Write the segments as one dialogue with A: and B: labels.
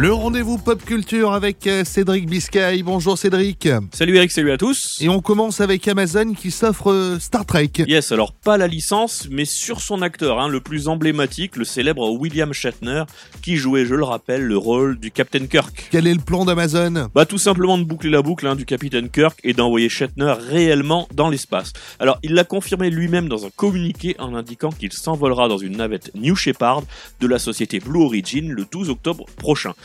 A: Le rendez-vous pop culture avec euh, Cédric Biscay. Bonjour Cédric.
B: Salut Eric, salut à tous.
A: Et on commence avec Amazon qui s'offre euh, Star Trek.
B: Yes, alors pas la licence, mais sur son acteur, hein, le plus emblématique, le célèbre William Shatner, qui jouait, je le rappelle, le rôle du Captain Kirk.
A: Quel est le plan d'Amazon?
B: Bah tout simplement de boucler la boucle hein, du Captain Kirk et d'envoyer Shatner réellement dans l'espace. Alors il l'a confirmé lui-même dans un communiqué en indiquant qu'il s'envolera dans une navette New Shepard de la société Blue Origin le 12 octobre prochain.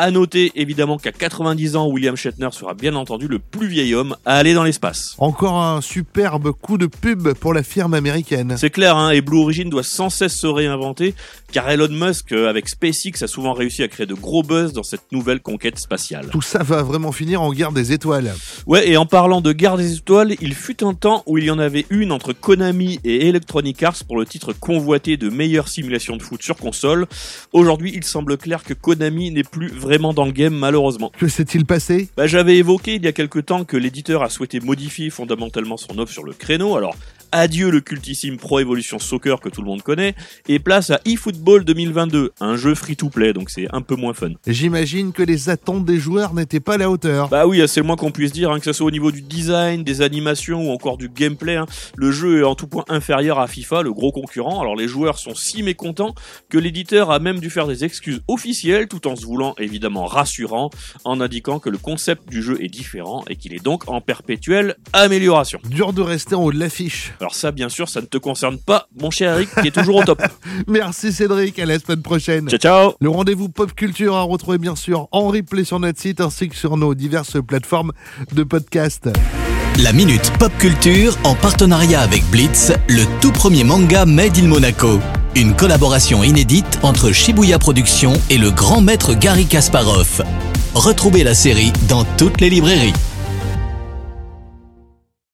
B: À noter évidemment qu'à 90 ans, William Shatner sera bien entendu le plus vieil homme à aller dans l'espace.
A: Encore un superbe coup de pub pour la firme américaine.
B: C'est clair, hein, et Blue Origin doit sans cesse se réinventer, car Elon Musk, euh, avec SpaceX, a souvent réussi à créer de gros buzz dans cette nouvelle conquête spatiale.
A: Tout ça va vraiment finir en guerre des étoiles.
B: Ouais, et en parlant de guerre des étoiles, il fut un temps où il y en avait une entre Konami et Electronic Arts pour le titre convoité de meilleure simulation de foot sur console. Aujourd'hui, il semble clair que Konami n'est plus vraiment dans le game, malheureusement.
A: Que s'est-il passé
B: Bah, j'avais évoqué il y a quelque temps que l'éditeur a souhaité modifier fondamentalement son offre sur le créneau. Alors, adieu le cultissime Pro Evolution Soccer que tout le monde connaît, et place à eFootball 2022, un jeu free-to-play, donc c'est un peu moins fun.
A: J'imagine que les attentes des joueurs n'étaient pas à la hauteur.
B: Bah oui, c'est le moins qu'on puisse dire, hein, que ce soit au niveau du design, des animations ou encore du gameplay. hein. Le jeu est en tout point inférieur à FIFA, le gros concurrent. Alors les joueurs sont si mécontents que l'éditeur a même dû faire des excuses officielles tout en se voulant évidemment rassurant en indiquant que le concept du jeu est différent et qu'il est donc en perpétuelle amélioration.
A: Dur de rester en haut de l'affiche.
B: Alors ça, bien sûr, ça ne te concerne pas, mon cher Eric, qui est toujours au top.
A: Merci Cédric, à la semaine prochaine.
B: Ciao, ciao
A: Le rendez-vous pop culture à retrouver bien sûr en replay sur notre site ainsi que sur nos diverses plateformes de podcast.
C: La Minute Pop Culture en partenariat avec Blitz, le tout premier manga Made in Monaco. Une collaboration inédite entre Shibuya Productions et le grand maître Gary Kasparov. Retrouvez la série dans toutes les librairies.